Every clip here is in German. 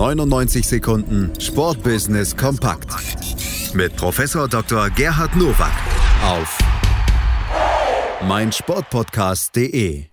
99 Sekunden Sportbusiness kompakt mit Professor Dr. Gerhard Nowak auf meinsportpodcast.de.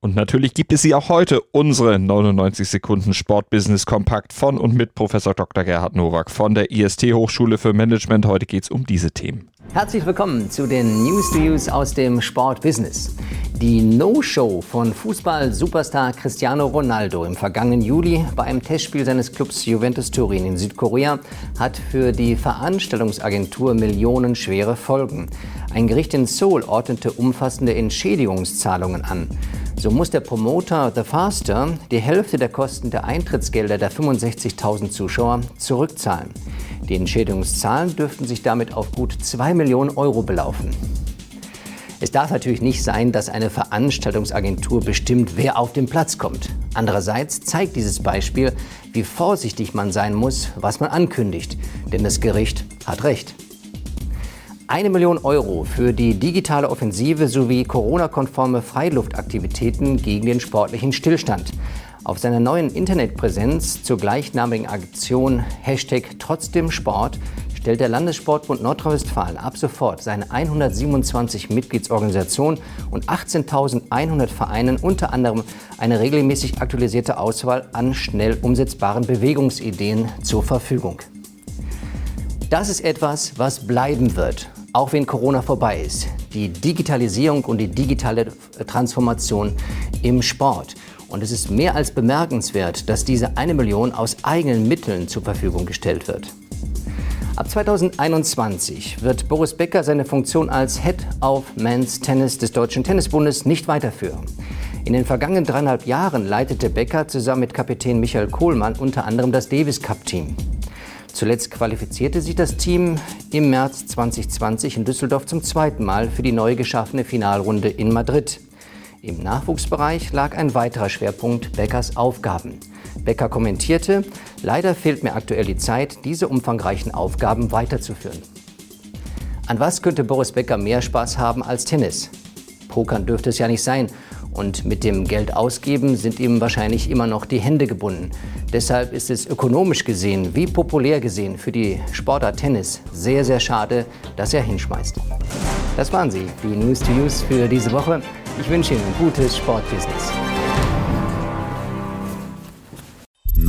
Und natürlich gibt es sie auch heute, unsere 99 Sekunden Sportbusiness Kompakt von und mit Professor Dr. Gerhard Nowak von der IST Hochschule für Management. Heute geht es um diese Themen. Herzlich willkommen zu den News to Use aus dem Sportbusiness. Die No-Show von Fußball-Superstar Cristiano Ronaldo im vergangenen Juli bei einem Testspiel seines Clubs Juventus Turin in Südkorea hat für die Veranstaltungsagentur millionenschwere Folgen. Ein Gericht in Seoul ordnete umfassende Entschädigungszahlungen an. So muss der Promoter The Faster die Hälfte der Kosten der Eintrittsgelder der 65.000 Zuschauer zurückzahlen. Die Entschädigungszahlen dürften sich damit auf gut 2 Millionen Euro belaufen. Es darf natürlich nicht sein, dass eine Veranstaltungsagentur bestimmt, wer auf den Platz kommt. Andererseits zeigt dieses Beispiel, wie vorsichtig man sein muss, was man ankündigt. Denn das Gericht hat recht. Eine Million Euro für die digitale Offensive sowie Corona-konforme Freiluftaktivitäten gegen den sportlichen Stillstand. Auf seiner neuen Internetpräsenz zur gleichnamigen Aktion Hashtag Trotzdem Sport stellt der Landessportbund Nordrhein-Westfalen ab sofort seine 127 Mitgliedsorganisationen und 18.100 Vereinen unter anderem eine regelmäßig aktualisierte Auswahl an schnell umsetzbaren Bewegungsideen zur Verfügung. Das ist etwas, was bleiben wird auch wenn Corona vorbei ist, die Digitalisierung und die digitale Transformation im Sport. Und es ist mehr als bemerkenswert, dass diese eine Million aus eigenen Mitteln zur Verfügung gestellt wird. Ab 2021 wird Boris Becker seine Funktion als Head of Men's Tennis des Deutschen Tennisbundes nicht weiterführen. In den vergangenen dreieinhalb Jahren leitete Becker zusammen mit Kapitän Michael Kohlmann unter anderem das Davis Cup Team. Zuletzt qualifizierte sich das Team im März 2020 in Düsseldorf zum zweiten Mal für die neu geschaffene Finalrunde in Madrid. Im Nachwuchsbereich lag ein weiterer Schwerpunkt Beckers Aufgaben. Becker kommentierte, leider fehlt mir aktuell die Zeit, diese umfangreichen Aufgaben weiterzuführen. An was könnte Boris Becker mehr Spaß haben als Tennis? Pokern dürfte es ja nicht sein. Und mit dem Geld ausgeben sind ihm wahrscheinlich immer noch die Hände gebunden. Deshalb ist es ökonomisch gesehen wie populär gesehen für die Sportart Tennis sehr, sehr schade, dass er hinschmeißt. Das waren sie, die News to Use für diese Woche. Ich wünsche Ihnen ein gutes Sportbusiness.